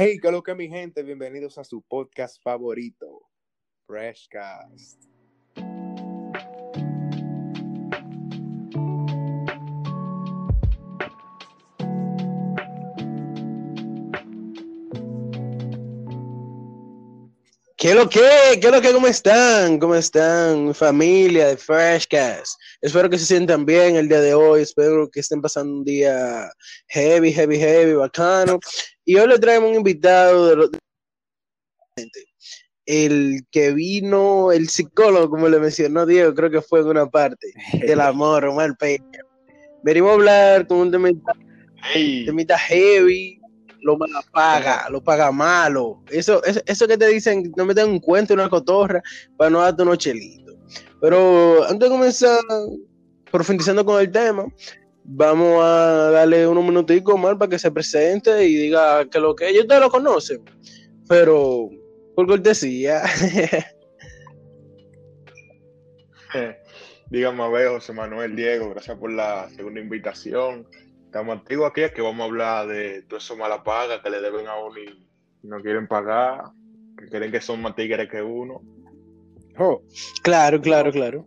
Hey, ¿qué lo que mi gente? Bienvenidos a su podcast favorito, Freshcast. ¿Qué lo que? ¿Qué lo que? ¿Cómo están? ¿Cómo están, mi familia de Freshcast? Espero que se sientan bien el día de hoy. Espero que estén pasando un día heavy, heavy, heavy, bacano. Y hoy le traemos un invitado de los el que vino, el psicólogo, como le mencionó Diego, creo que fue en una parte del amor, Omar Peña. Venimos a hablar con un temita, Hey, temita heavy, lo mala paga, lo paga malo. Eso, eso, eso que te dicen, no me den un cuento, una cotorra, para no darte unos chelitos. Pero antes de comenzar, profundizando con el tema, vamos a darle unos minuticos mal para que se presente y diga que lo que ellos te lo conocen, pero por cortesía. Dígame a ver, José Manuel Diego, gracias por la segunda invitación. Estamos activos aquí, es que vamos a hablar de todo eso mala paga que le deben a uno y no quieren pagar, que creen que son más tigres que uno. oh, claro, claro, claro.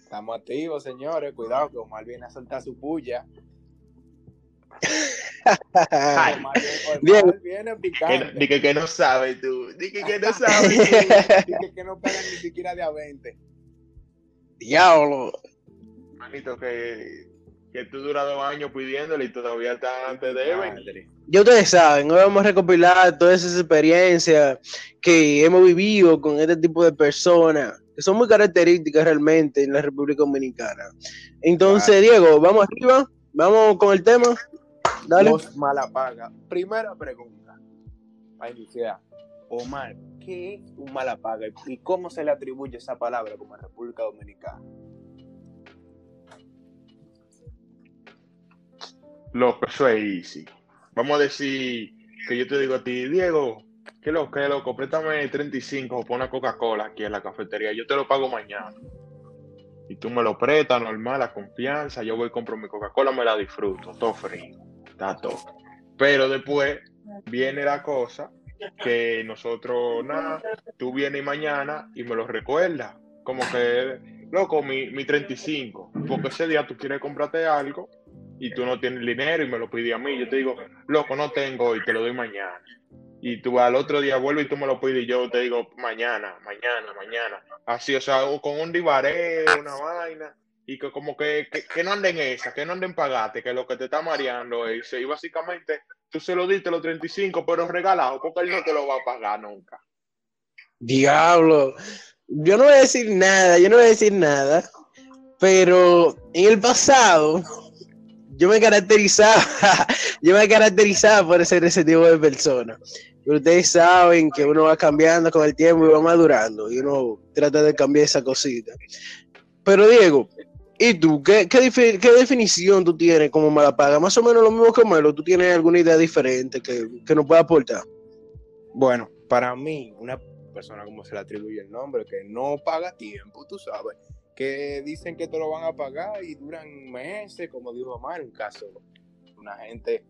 estamos activos, señores. Cuidado, que Omar viene a soltar su puya. Omar, viene- Bien. Omar viene Que no- picante. di que, que no sabes tú, di que, no sabes. Dice que no pegan ni siquiera de a 20. Diablo. Manito, que, que tú duras dos años pidiéndole y todavía están te deben. Madre. Ya ustedes saben, hoy vamos a recopilar todas esas experiencias que hemos vivido con este tipo de personas, que son muy características realmente en la República Dominicana. Entonces, Diego, vamos arriba, vamos con el tema. Dale. Los malapaga. Primera pregunta. Para iniciar. Omar, ¿qué es un malapaga y cómo se le atribuye esa palabra como en República Dominicana? Loco, eso es easy. Vamos a decir que yo te digo a ti, Diego, ¿qué lo que loco? Préstame 35 o pon una Coca-Cola aquí en la cafetería, yo te lo pago mañana. Y tú me lo prestas, normal, a confianza, yo voy compro mi Coca-Cola, me la disfruto, todo frío, está todo. Pero después viene la cosa que nosotros, nada, tú vienes mañana y me lo recuerdas, como que, loco, mi, mi 35, porque ese día tú quieres comprarte algo y tú no tienes dinero y me lo pides a mí, yo te digo, loco, no tengo y te lo doy mañana. Y tú al otro día vuelves y tú me lo pides y yo te digo, mañana, mañana, mañana. Así, o sea, o con un divaré, una vaina, y que como que, que, que no anden esa, que no anden pagate, que lo que te está mareando es, y básicamente tú se lo diste los 35, pero regalado, porque él no te lo va a pagar nunca. Diablo. Yo no voy a decir nada, yo no voy a decir nada, pero en el pasado yo me caracterizaba, yo me caracterizaba por ser ese tipo de persona. Ustedes saben que uno va cambiando con el tiempo y va madurando y uno trata de cambiar esa cosita. Pero Diego, ¿y tú qué, qué, qué definición tú tienes como malapaga? Más o menos lo mismo que Melo, ¿tú tienes alguna idea diferente que, que nos pueda aportar? Bueno, para mí, una persona como se le atribuye el nombre, que no paga tiempo, tú sabes, que dicen que te lo van a pagar y duran meses, como dijo Omar, un caso, una gente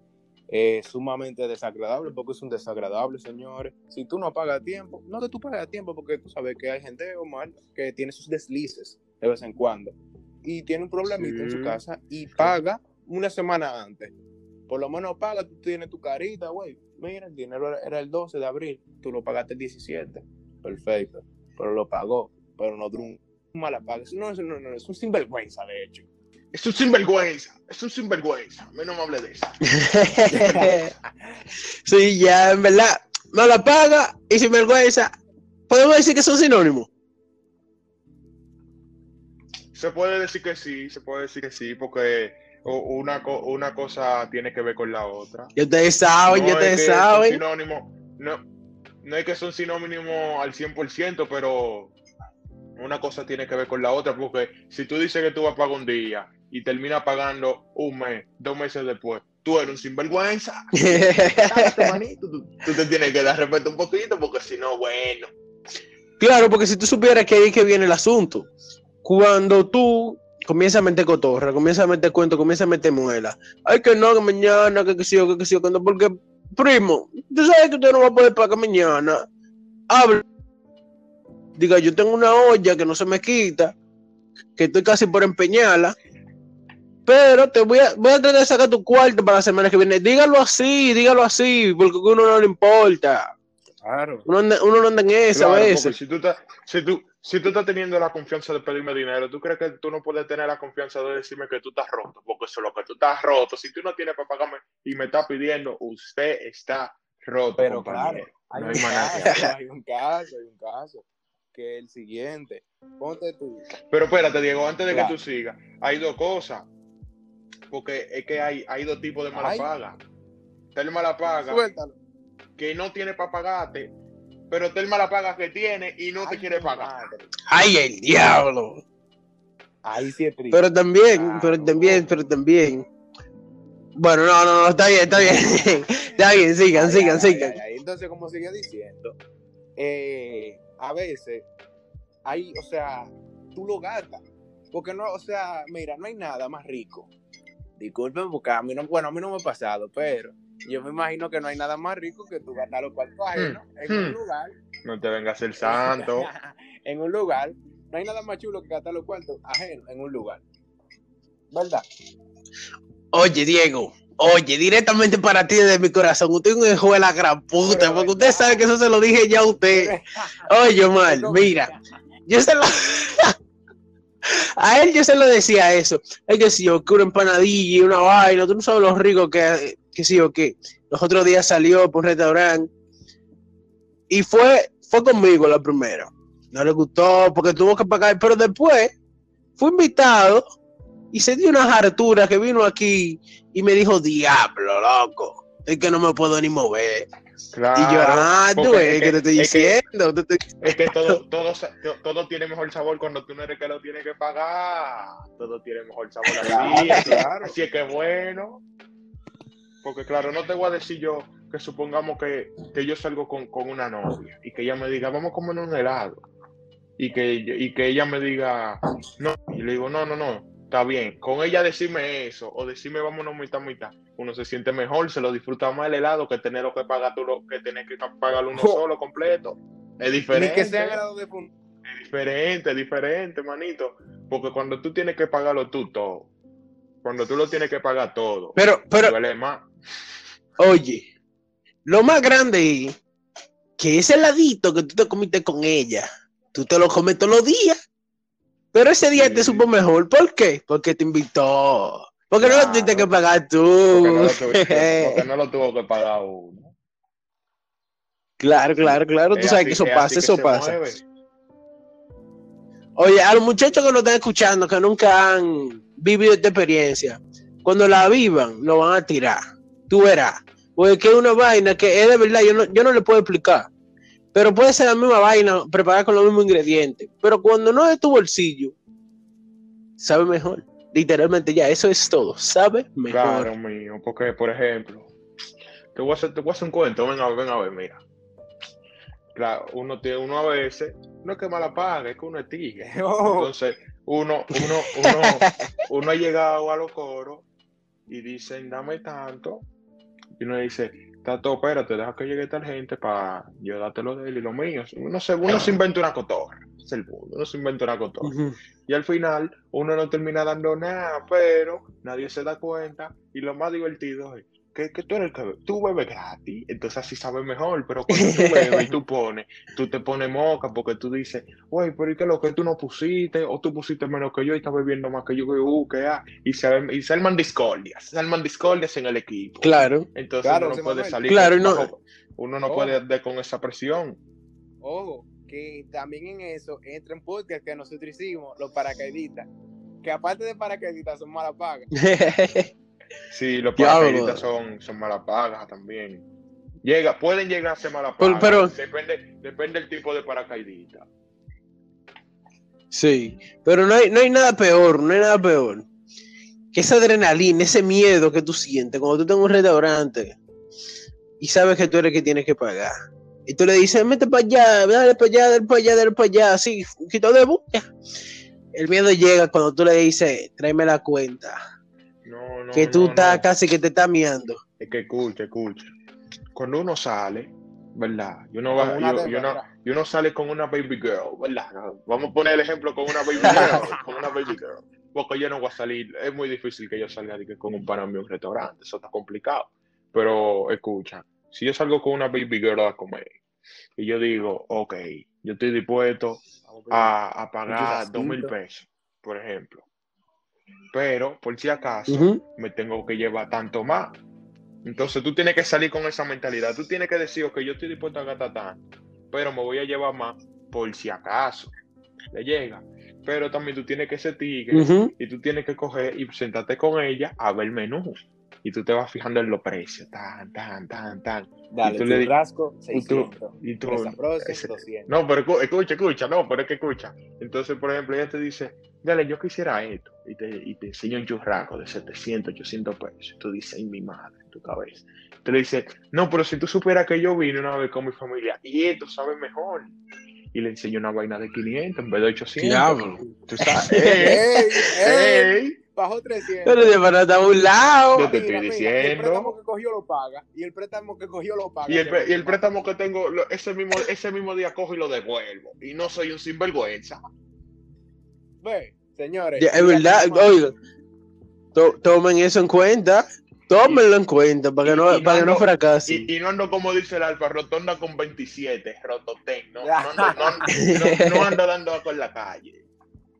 eh, sumamente desagradable, porque es un desagradable, señores. Si tú no pagas a tiempo, no que tú pagues a tiempo, porque tú sabes que hay gente, Omar, que tiene sus deslices de vez en cuando y tiene un problemita en su casa y paga una semana antes. Por lo menos paga, tú tienes tu carita, güey. Mira, el dinero era- era el 12 de abril, tú lo pagaste el 17. Perfecto. Pero lo pagó, pero no duró un mala paga. Eso No, eso no, no, es un sinvergüenza, de hecho. Es un sinvergüenza, es un sinvergüenza, a mí no me hable de eso. sí, ya, en verdad, no la paga y sin vergüenza. Podemos decir que son sinónimos. Se puede decir que sí, se puede decir que sí, porque una, co- una cosa tiene que ver con la otra. Ya ustedes saben, ya No es ustedes saben. sinónimos, no, no es que son sinónimos al 100%, pero una cosa tiene que ver con la otra, porque si tú dices que tú vas a pagar un día y terminas pagando un mes, dos meses después, tú eres un sinvergüenza. Manito, tú, tú te tienes que dar respeto un poquito, porque si no, bueno. claro, porque si tú supieras que ahí es que viene el asunto. Cuando tú comienzas a meter cotorra, comienzas a meter cuento, comienzas a meter muela. Ay, que no, que mañana, que que sí, o que que sí, o que no, porque primo, tú sabes que usted no va a poder pagar mañana. Habla. Diga, yo tengo una olla que no se me quita, que estoy casi por empeñarla, pero te voy a, voy a tratar de sacar tu cuarto para la semana que viene. Dígalo así, dígalo así, porque a uno no le importa. Claro. Uno, anda- uno no anda en eso Claro, a veces. si tú, estás, si, tú, si tú estás teniendo la confianza de pedirme dinero, ¿tú crees que tú no puedes tener la confianza de decirme que tú estás roto? Porque eso es lo que tú estás roto. Si tú no tienes para pagarme y me estás pidiendo, usted está roto, Pero claro, hay, no un hay que caso, hay un caso, hay un caso, que el siguiente. Ponte tú. Pero espérate, Diego, antes de Claro. que tú sigas, hay dos cosas. Porque es que hay, hay dos tipos de mala Ay. paga. Está el mala paga Suéltalo. que no tiene para pagarte, pero está el mala paga que tiene y no te quiere pagar. madre. ¡Ay, el diablo! Ahí sí es triste. Pero también, Claro. pero también, pero también. Bueno, no, no, no, está bien, está bien. está bien, sigan, Ay, sigan, ay, sigan. ay, ay. Entonces, como sigue diciendo, eh, a veces hay, o sea, tú lo gastas. Porque no, o sea, mira, no hay nada más rico. Disculpen, porque a mí no, bueno, a mí no me ha pasado, pero yo me imagino que no hay nada más rico que tú gastar los cuartos ajenos en un hmm. lugar. No te vengas el santo. en un lugar. No hay nada más chulo que gastar los cuartos ajenos en un lugar. ¿Verdad? Oye, Diego, oye, directamente para ti desde mi corazón, usted es un hijo de la gran puta, Pero, porque usted sabe que eso se lo dije ya a usted. Oye, mal, mira, yo se lo... A él yo se lo decía eso. Es que si yo que una empanadilla y una vaina, tú no sabes lo rico que, que sí o qué. Los otros días salió por un restaurante y fue, fue conmigo la primera. No le gustó porque tuvo que pagar, pero después fue invitado y se dio unas harturas que vino aquí y me dijo, diablo, loco, es que no me puedo ni mover. Claro. y yo, ah, tú es que te estoy es que- diciendo. te estoy- Es que todo, todo, todo tiene mejor sabor cuando tú no eres que lo tienes que pagar. Todo tiene mejor sabor así. Claro, así, es que bueno. Porque claro, no te voy a decir yo que supongamos que, que yo salgo con, con una novia y que ella me diga, vamos a comer un helado. Y que, y que ella me diga, no. Y le digo, no, no, no, está bien. Con ella decirme eso o decirme vámonos mitad, mitad. Uno se siente mejor, se lo disfruta más el helado que tenerlo que pagar tú, lo- que tener que pagarlo uno solo completo. Es Ni diferente. que sea grado de fun- Diferente, diferente, manito. Porque cuando tú tienes que pagarlo tú todo, cuando tú lo tienes que pagar todo, Pero, pero, duele más. Oye, lo más grande es que ese heladito que tú te comiste con ella, tú te lo comes todos los días. Pero ese día te supo mejor. ¿Por qué? Porque te invitó. Porque no lo Claro. tuviste que pagar tú. Porque no, lo tuvo, porque no lo tuvo que pagar uno. claro, claro, claro. Tú Es sabes así- que eso es pasa, eso pasa. mueve. Oye, a los muchachos que nos están escuchando, que nunca han vivido esta experiencia, cuando la vivan, lo van a tirar. Tú verás. Porque que es una vaina que es de verdad, yo no, yo no le puedo explicar. Pero puede ser la misma vaina, preparada con los mismos ingredientes. Pero cuando no es de tu bolsillo, sabe mejor. Literalmente ya, eso es todo. Sabe mejor. Claro, mío. Porque, por ejemplo, te voy a hacer, te voy a hacer un cuento. Ven a ver, ven a ver, mira. Claro, uno, tiene, uno a veces, no es que mala paga, es que uno es tigre. Oh, Entonces, uno, uno, uno, uno ha llegado a los coros y dicen, dame tanto. Y uno dice, Tato, espérate, deja que llegue tal gente para yo dártelo de él y lo mío. Uno se, uno se inventa una cotorra. Es el mundo, uno se inventa una cotorra. Ujú. Y al final, uno no termina dando nada, pero nadie se da cuenta. Y lo más divertido es que, que tú eres el que bebe- tú bebes gratis, entonces así sabes mejor. Pero cuando tú bebes y tú pones, tú te pones moca porque tú dices, güey, pero ¿y qué es lo que tú no pusiste? O tú pusiste menos que yo y estás bebiendo más que yo, que uh, que ah. Y se, y se arman discordias, se arman discordias en el equipo. Claro. Entonces Claro, uno no puede salir. Claro, con- y no- bajo- uno no Oh. puede dar con esa presión. ojo, que también en eso entra un podcast que nosotros hicimos, los paracaidistas. Que aparte de paracaidistas son malas pagas. Sí, los paracaidistas son, son malas pagas también. Llega, pueden llegar a ser malas Pero- pagas. pero- depende, depende del tipo de paracaidista. Sí, pero no hay, no hay nada peor, no hay nada peor. Que esa adrenalina, ese miedo que tú sientes cuando tú estás en un restaurante y sabes que tú eres el que tienes que pagar. Y tú le dices, mete para allá, dale para allá, dale para allá, dale para allá, así, quito de bulla. El miedo llega cuando tú le dices, tráeme la cuenta, No, que tú no, estás no. casi que te estás miando. Es que escucha, escucha. cuando uno sale, ¿verdad? Y uno, va, una y- y uno- y uno sale con una baby girl, ¿verdad? Vamos a poner el ejemplo con una baby girl, con una baby girl. Porque yo no voy a salir, es muy difícil que yo salga con un mío a un restaurante, eso está complicado. Pero escucha, si yo salgo con una baby girl a comer y yo digo, ok, yo estoy dispuesto a, a pagar dos mil pesos, por ejemplo. Pero, por si acaso, me tengo que llevar tanto más. Entonces tú tienes que salir con esa mentalidad. Tú tienes que decir, ok, yo estoy dispuesto a gastar tanto, pero me voy a llevar más por si acaso le llega. Pero también tú tienes que ser tigre y tú tienes que coger y sentarte con ella a ver el menú. Y tú te vas fijando en los precios, tan, tan, tan, tan. Dale, Y tú le churrasco, y tú- 600. y tú- Presa Frozen, ese- 200. No, pero escu- escucha, escucha, no, pero es que escucha. Entonces, por ejemplo, ella te dice, dale, yo quisiera esto, y te, y te enseña un churraco de 700, 800 pesos. Y tú dices, ay, mi madre, en tu cabeza. Tú le dices, no, pero si tú supieras que yo vine una vez con mi familia y esto sabe mejor. Y le enseño una vaina de 500 en vez de 800. Diablo. Tú sabes, ¡ey! ¡Ey! ¡Ey! Bajó 300. Pero de verdad a un lado. Yo te estoy Mira, mira, diciendo. El préstamo que cogió lo paga. Y el préstamo que cogió lo paga. Y el, y el préstamo que tengo, lo- ese mismo, ese mismo día cojo y lo devuelvo. Y no soy un sinvergüenza. Ve, señores. Ya, es verdad, oiga, to- tomen eso en cuenta, tómenlo en cuenta para que no, Y- y para que no fracasen. Y, y no ando como dice el Alfa, rotonda con 27, rototén. No, no, ando, no, no- no ando dando con la calle.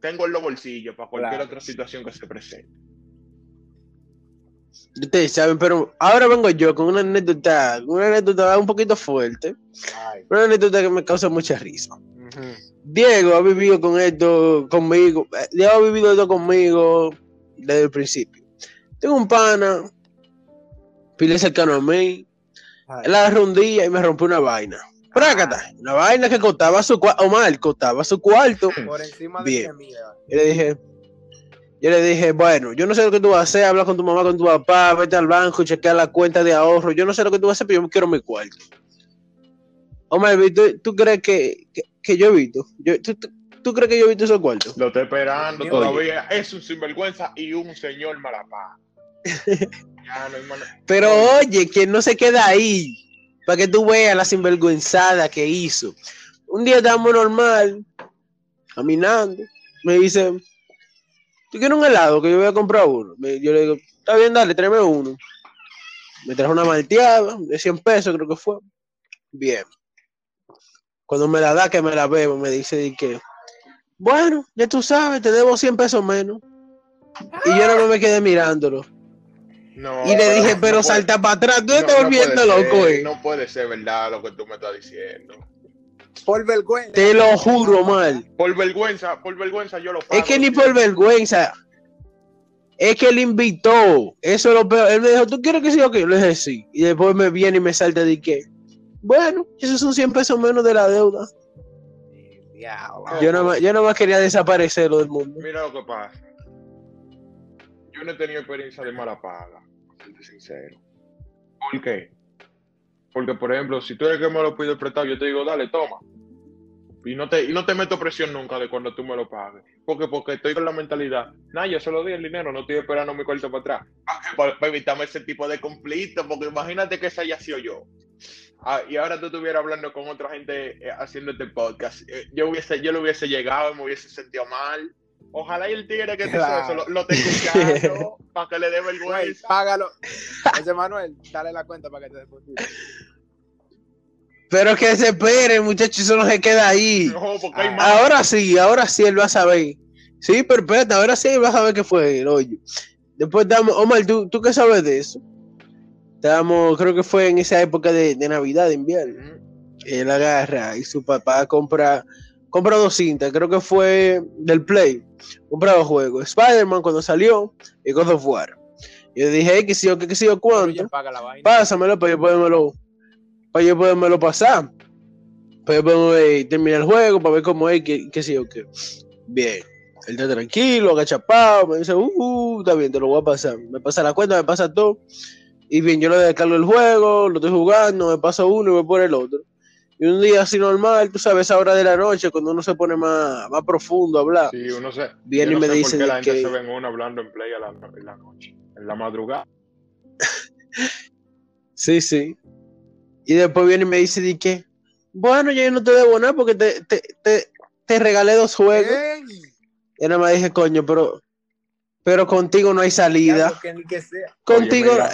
Tengo en los bolsillos para cualquier Claro. otra situación que se presente. Ustedes saben, pero ahora vengo yo con una anécdota, una anécdota un poquito fuerte, Ay, una anécdota que me causa mucha risa. Diego ha vivido con esto conmigo, eh, Diego ha vivido esto conmigo desde el principio. Tengo un pana, pile cercano a mí, Ay, él agarró un día y me rompió una vaina. Prácata, una vaina que costaba su cuarto, Omar, costaba su cuarto. Por encima de Bien. mi amiga. Yo le dije, yo le dije, bueno, yo no sé lo que tú vas a hacer, habla con tu mamá, con tu papá, vete al banco, chequear la cuenta de ahorro. Yo no sé lo que tú vas a hacer, pero yo quiero mi cuarto. Omar, ¿tú, tú crees que, que, que yo he visto? Yo, ¿tú, tú, tú crees que yo he visto esos cuartos? Lo estoy esperando Oye. todavía. Es un sinvergüenza y un señor malapá. Pero oye, que no se queda ahí, para que tú veas la sinvergüenzada que hizo. Un día estábamos normal, caminando, me dice, ¿tú quieres un helado? Que yo voy a comprar uno. Yo le digo, está bien, dale, tráeme uno. Me trajo una malteada de 100 pesos, creo que fue. Bien. Cuando me la da, que me la bebo, me dice que, bueno, ya tú sabes, te debo 100 pesos menos. Y yo no me quedé mirándolo. No, Y le dije, no pero puede- salta para atrás, tú no- estás volviendo loco, ser, eh. No puede ser verdad lo que tú me estás diciendo. Por vergüenza. Te lo juro, mal. Por vergüenza, por vergüenza yo lo pago. Es que ni por vergüenza. Es que él invitó. Eso es lo peor. Él me dijo, ¿tú quieres que sí o qué? Yo le dije, sí. Y después me viene y me salta de que, bueno, esos son 100 pesos menos de la deuda. Yo no más, yo no más quería desaparecerlo del mundo. Mira lo que pasa. Yo no he tenido experiencia de mala paga, serte sincero. ¿Por qué? Porque, por ejemplo, si tú eres el que me lo pide prestado, yo te digo, dale, toma. Y no te, y no te meto presión nunca de cuando tú me lo pagues. Porque, porque estoy con la mentalidad, nah, yo se lo di el dinero, no estoy esperando mi cuarto para atrás. Para, para evitarme ese tipo de conflicto, porque imagínate que ese haya sido yo. Ah, y ahora tú estuvieras hablando con otra gente eh, haciendo este podcast. Eh, yo, hubiese, yo le hubiese llegado me hubiese sentido mal. Ojalá y el tigre que te hizo Claro. eso lo, lo escuchando para que le dé Güey, vergüenza. págalo. Ese Manuel, dale la cuenta para que te deposite. Pero que se espere, muchachos, eso no se queda ahí. No, porque hay Ah, más. Ahora sí, ahora sí él va a saber. Sí, pero espérate, ahora sí él va a saber qué fue él, oye. Después damos, Omar, ¿tú, ¿tú qué sabes de eso? Estábamos, creo que fue en esa época de, de Navidad, de invierno. Ujú. Él agarra y su papá compra, compra dos cintas, creo que fue del Play. Compra dos juegos, Spider-Man cuando salió y God of War. Y yo dije, "Ey, que sí o qué, que sí o Pero cuánto. Pásamelo para yo podérmelo, para yo podérmelo pasar. Para yo poderme terminar el juego, para ver cómo es, que, que sí o qué. Bien. Él está tranquilo, agachapado, me dice, uh, uh, está bien, te lo voy a pasar. Me pasa la cuenta, me pasa todo. Y bien, yo le descargo el juego, lo estoy jugando, me paso uno y voy por el otro. Y un día así normal, tú sabes, a hora de la noche, cuando uno se pone más, más profundo a hablar, Sí, uno se. viene y no me dice qué la de gente que... se ven uno hablando en play a la, en la noche, en la madrugada. Sí, sí. Y después viene y me dice, di que, bueno, yo no te debo nada porque te, te, te, te regalé dos juegos. Y nada más dije, coño, pero, pero contigo no hay salida. Que ni que sea. Contigo, mira.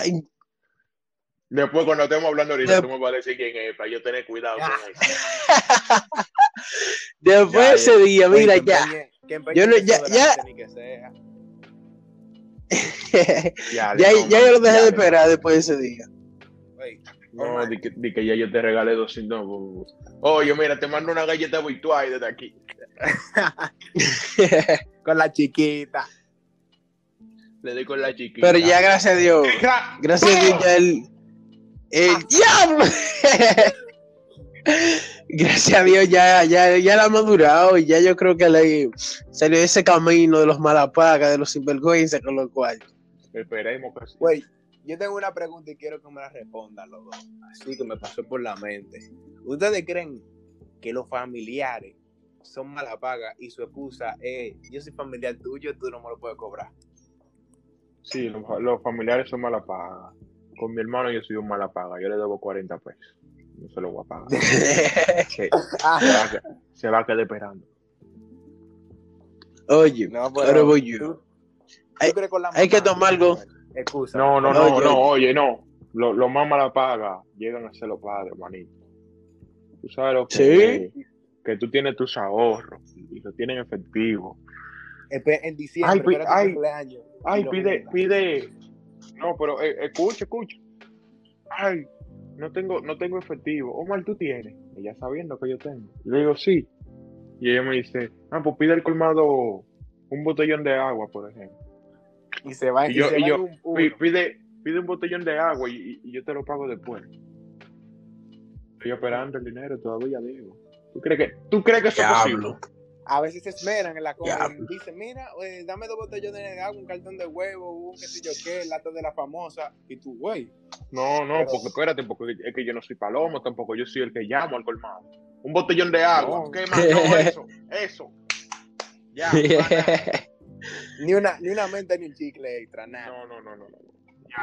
Después, cuando estemos hablando ahorita, tú me vas a decir quién es, para yo tener cuidado con Ah. eso. después Ya, de ese día, Oye, mira, que ya. empeñe- que empeñe Yo no- ya- ya- ni que sea. Ya, ya, no, ya yo lo dejé ya, de esperar después de ese día. Oye, No, di que, di que ya yo te regalé 200. no. Oye, mira, te mando una galleta virtual desde aquí. con la chiquita. Le doy con la chiquita. Pero ya, gracias a Dios, gracias a Dios, ya el. ¡El diablo! gracias a Dios, ya, ya, ya la ha madurado y ya yo creo que le salió de ese camino de los malapagas, de los sinvergüenza, con lo cual. Esperemos que sí. Güey, yo tengo una pregunta y quiero que me la respondan los dos. Así que me pasó por la mente. ¿Ustedes creen que los familiares son mala paga y su excusa es yo soy familiar tuyo, tú no me lo puedes cobrar? Sí, los, los familiares son mala paga. Con mi hermano yo soy un mala paga. Yo le debo 40 pesos. No se lo voy a pagar. Se, se va, a, que- se va a quedar esperando. Oye, No, ahora voy yo. ¿tú- tú Hay- crees con la hay que tomar algo. Excusa. No, no, no, Oye. no, oye, no. Los lo más mala paga llegan a ser los padres, manito. Tú sabes lo que Sí. es, que tú tienes tus ahorros y lo tienes en efectivo. En diciembre, Ay, ay, pide, pide. No, pero eh, escucha, escucha. Ay, no tengo, no tengo efectivo. Omar, tú tienes. Ella sabiendo que yo tengo. Le digo, sí. Y ella me dice, ah, pues pide el colmado un botellón de agua, por ejemplo. Y se va, Y y yo- se y va yo- un Pide, pide un botellón de agua y, yo te lo pago después. Estoy esperando el dinero, todavía digo. ¿Tú crees que, ¿tú crees que eso es posible? A veces se esmeran en la compra. Diablo. Dicen, mira, eh, dame dos botellones de agua, un cartón de huevo, un qué sé yo qué, lata de la famosa. Y tú, güey. No, no, porque espérate, porque es que yo no soy palomo tampoco, yo soy el que llamo al colmado. Un botellón de agua, No. ¿qué más? No, eso, eso. Ya. Ni una, ni una menta ni un chicle extra, nada. no, no, no, no. no.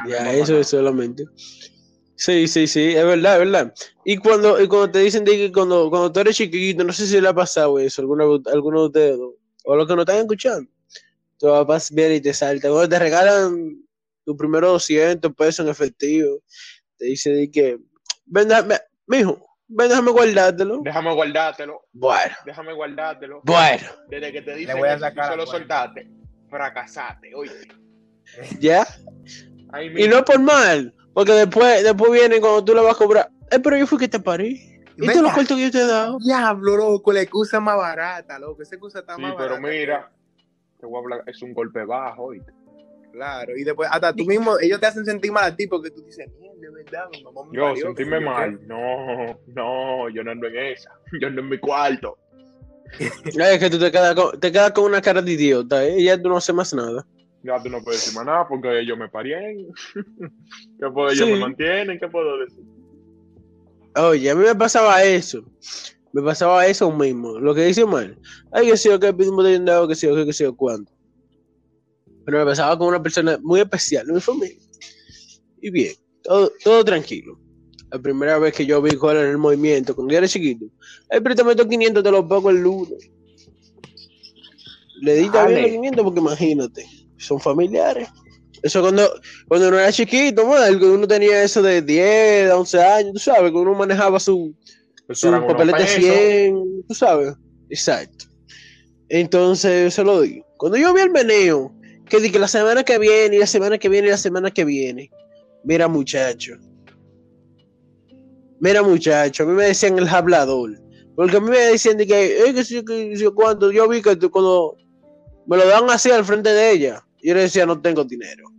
Ya, no, eso no. es solamente. Sí, sí, sí, es verdad, es verdad. Y cuando, y cuando te dicen de que cuando, cuando tú eres chiquito, no sé si le ha pasado eso a alguno, alguno de ustedes, o- los que nos están escuchando, tu papá viene y te salta. Cuando te regalan tus primeros 200 pesos en efectivo, te dice de que, ven, déjame, mijo, ven, déjame guardártelo. Déjame guardártelo, Bueno, déjame guardártelo. bueno, Desde que te dicen voy a que sacar tú se la lo cuenta. soltaste, fracasaste, oye. ya. Ahí Y no por mal, porque después, después viene cuando tú le vas a cobrar, eh, pero yo fui que te parí. ¿Y todos los cortos que yo te he dado? Diablo, loco, la excusa más barata, loco. Esa excusa está Sí, más pero barata. mira, te voy a hablar, es un golpe bajo, oíste. Claro, y después, hasta tú mismo, ellos te hacen sentir mal a ti porque tú dices, mierda, de verdad, mi mamá me Yo, parió, sentirme yo mal. No, no, yo no ando en esa. Yo ando en mi cuarto. Es que tú te quedas con, te quedas con una cara de idiota, ¿eh? Y ya tú no haces más nada. Ya tú no puedes decir más nada porque ellos me parien. ¿Qué puedo? Ellos Sí. me mantienen. ¿Qué puedo decir? Oye, a mí me pasaba eso. Me pasaba eso mismo. Lo que dice mal. Ay, que sé yo, que botellón de agua, que sé yo, que, sé yo, cuánto. Pero me pasaba con una persona muy especial en mi familia. Y bien, todo, todo tranquilo. La primera vez que yo vi cuál era el movimiento, cuando yo era chiquito. Ay, préstame estos 500, te los pago el lunes. Le di también los 500 porque imagínate, son familiares. Eso cuando, cuando uno era chiquito, cuando uno tenía eso de 10, 11 años, tú sabes, cuando uno manejaba su, su papelete pesos. 100, tú sabes. Exacto. Entonces, yo se lo digo. Cuando yo vi el meneo, que di que la semana que viene, y la semana que viene, y la semana que viene, mira muchacho. Mira muchacho, a mí me decían el hablador. Porque a mí me decían de que, eh, que que cuando yo vi que cuando me lo dan así al frente de ella, yo le decía, no tengo dinero.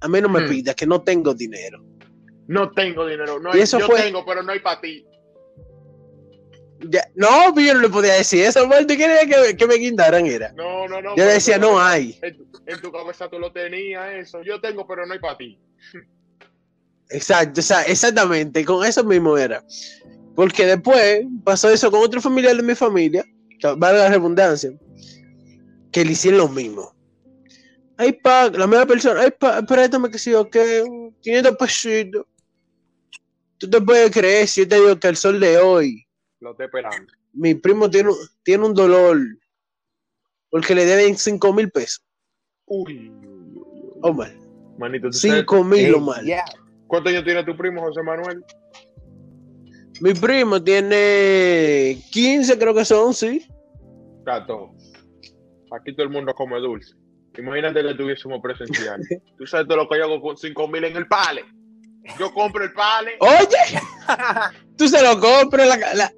A mí no me Hmm. pidas que no tengo dinero. No tengo dinero. No Y hay, eso yo fue- tengo, pero no hay para ti. Ya- no, pero yo no le podía decir eso, porque quería que, que me guindaran, era. No, no, no. Yo le decía, tú- no hay. En tu, en tu cabeza tú lo tenías, eso. Yo tengo, pero no hay para ti. Exacto, esa- exactamente, con eso mismo era. Porque después pasó eso con otro familiar de mi familia, valga la redundancia, que le hicieron lo mismo. Ay, pa, la misma persona, ay, pa, préstame que si yo que 500 pesitos. tú te puedes creer si yo te digo que el sol de hoy, Lo estoy esperando. mi primo tiene, un- tiene un dolor porque le deben 5 mil pesos. Uy, uy. Omar, Manito, ¿tú sabes 5 mil, Ey, Omar. ya. ¿cuántos años tiene tu primo, José Manuel? Mi primo tiene 15, creo que son, sí. Gato. Aquí todo el mundo come dulce. Imagínate que tuviésemos presencial. Tú sabes todo lo que yo hago con 5 mil en el pale. Yo compro el pale. Oye, tú se lo compras, la, la-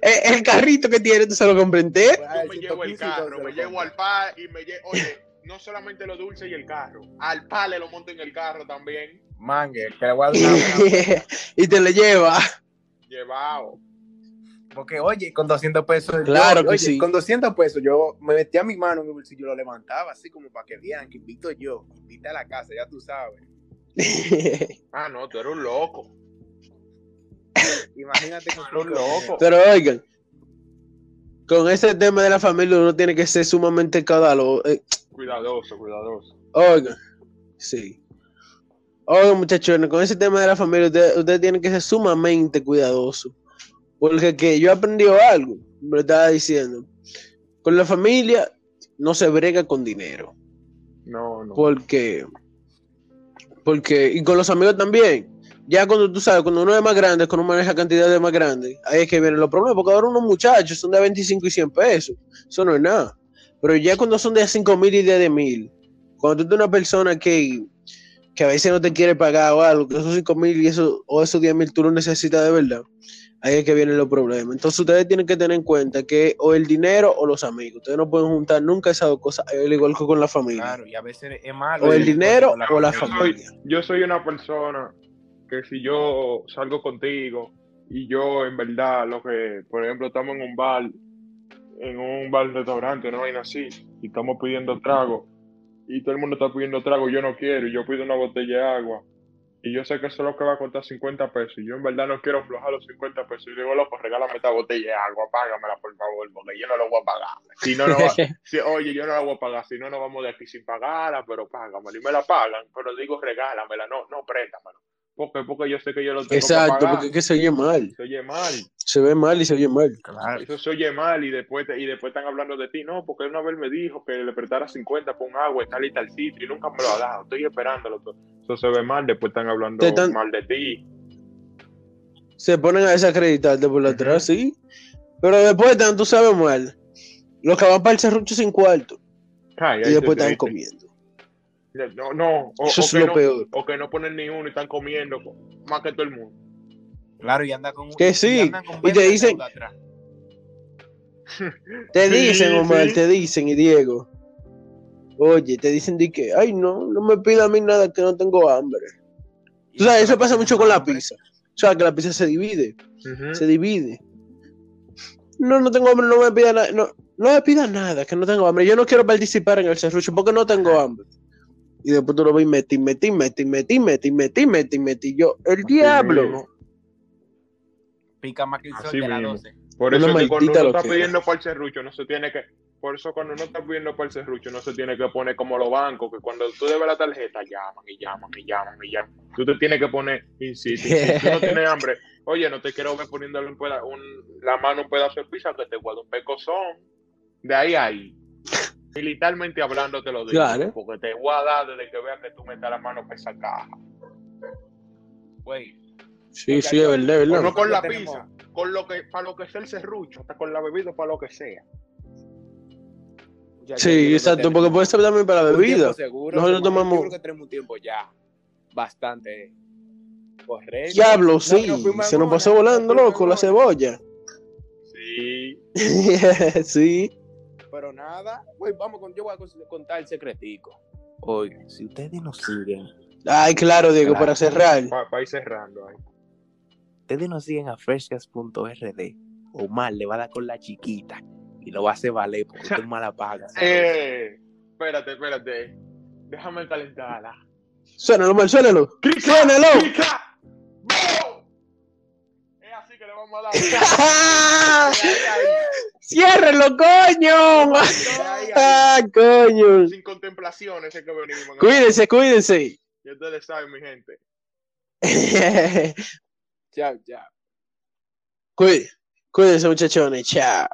el, el carrito que tiene, tú se lo compras entero. Yo me llevo el 115 carro, me llevo al pale y me llevo. Oye, no solamente lo dulce y el carro, al pale lo monto en el carro también. Mangue, que le voy a dar una- y te lo lleva. Llevado. Porque, oye, con 200 pesos. yo- Claro que oye, sí. Con 200 pesos yo me metía mi mano en el bolsillo, lo levantaba así como para que vean que invito yo. Invita a la casa, ya tú sabes. Ah, no, tú eres un loco. Imagínate con Los cinco locos. Pero oigan, con ese tema de la familia uno tiene que ser sumamente caudaloso. eh, Cuidadoso, cuidadoso. oigan, sí. Oigan, muchachones, con ese tema de la familia ustedes ustedes tienen que ser sumamente cuidadosos. Porque que yo he aprendido algo, me lo estaba diciendo. Con la familia no se brega con dinero. No, no. Porque, porque, y con los amigos también. Ya cuando tú sabes, cuando uno es más grande, cuando uno maneja cantidades más grandes, ahí es que vienen los problemas. Porque ahora unos muchachos son de 25 y 100 pesos. Eso no es nada. Pero ya cuando son de 5 mil y de, mil, cuando tú eres una persona que, que a veces no te quiere pagar o algo, que esos 5 mil y eso, o esos 10 mil tú lo necesitas de verdad, ahí es que vienen los problemas. Entonces ustedes tienen que tener en cuenta que o el dinero o los amigos. Ustedes no pueden juntar nunca esas dos cosas, al igual que con la familia. Claro, y a veces es malo. O el dinero o la Yo soy- familia. Yo soy una persona que si yo salgo contigo y yo en verdad lo que, por ejemplo, estamos en un bar, en un bar restaurante, una vaina así, y estamos pidiendo trago, y todo el mundo está pidiendo trago, yo no quiero, y yo pido una botella de agua, y yo sé que eso es lo que va a costar 50 pesos, y yo en verdad no quiero aflojar los 50 pesos, y digo, loco, regálame esta botella de agua, págamela por favor, porque yo no lo voy a pagar. Si no, no va, si- oye, yo no la voy a pagar, si no, nos vamos de aquí sin pagarla, pero págamela, y me la pagan, pero digo, regálamela, no, no, préstamela. Porque, porque yo sé que yo lo tengo Exacto, que pagar. porque es que se oye mal. Se oye mal. Se ve mal y se oye mal. Claro. Eso se oye mal y después, te- y después están hablando de ti. No, porque una vez me dijo que le prestara 50 por un agua y tal y tal sitio y nunca me lo ha dado. Estoy esperándolo. Eso se ve mal. Después están hablando están- mal de ti. Se ponen a desacreditarte por atrás, sí. Pero después están, tú sabes mal. Los que van para el serrucho sin cuarto. Ay, Y después están comiendo. No, no. O, Eso o es que lo no, peor. o que no ponen ni uno y están comiendo más que todo el mundo. Claro, y anda con. Que sí, con y te dicen-. Te dicen, Omar, sí. te dicen, y Diego. Oye, te dicen de que, ay, no, no me pida a mí nada que no tengo hambre. Tú sabes, eso pasa mucho con la pizza. O sea, que la pizza se divide. Se divide. No, no tengo hambre, no me pida nada, no, no me pida nada, que no tengo hambre. Yo no quiero participar en el serrucho porque no tengo hambre. Y después tú lo ves y metí, metí, metí, metí, metí, metí, metí, metí. Yo, el Así diablo. mismo. Pica más que el sol de las mismo. 12. Por eso que cuando uno está pidiendo para el serrucho, no se tiene que. Por eso cuando uno está pidiendo para el serrucho, no se tiene que poner como los bancos, que cuando tú debes la tarjeta, llaman y llaman y llaman y llaman. Tú te tienes que poner, insisto, si tú no tienes hambre, oye, no te quiero ver poniéndole un un- la mano un pedazo de pizza que te guarda un pecozón. De ahí a ahí. Militarmente hablando te lo digo. Claro. Porque te voy a dar desde que veas que tú metas la mano para esa caja. Güey, Sí, sí, es verdad, es O verdad. no con la Tenemos- pizza, con lo que, para lo que sea el serrucho, hasta con la bebida, para lo que sea. ya- Sí, exacto, porque puede ser también para la bebida. seguro, Nosotros tomamos- Yo creo que tenemos un tiempo ya bastante correcto. Diablo, sí, se nos pasó volando, loco, la cebolla. Sí. sí. Pero nada, güey, vamos con, yo voy a contar el secretico. Oye, si ustedes nos siguen, Ay, claro, Diego, Claro. para cerrar. Para ir cerrando ahí. ustedes nos siguen a freshcast.rd, Omar le va a dar con la chiquita y lo va a hacer valer porque usted es mala paga. ¿sabes? Eh, espérate, espérate. Déjame calentarla. Suénalo, Omar, suénalo. ¡Suénalo! ¡Boom! Es así que le vamos a dar. ¡Ciérrenlo, coño! ¡Ah, coño! Sin contemplaciones es que venimos. Cuídense, cuídense. Y ustedes saben, mi gente. Chao, chao. Cuí- Cuídense, muchachones. Chao.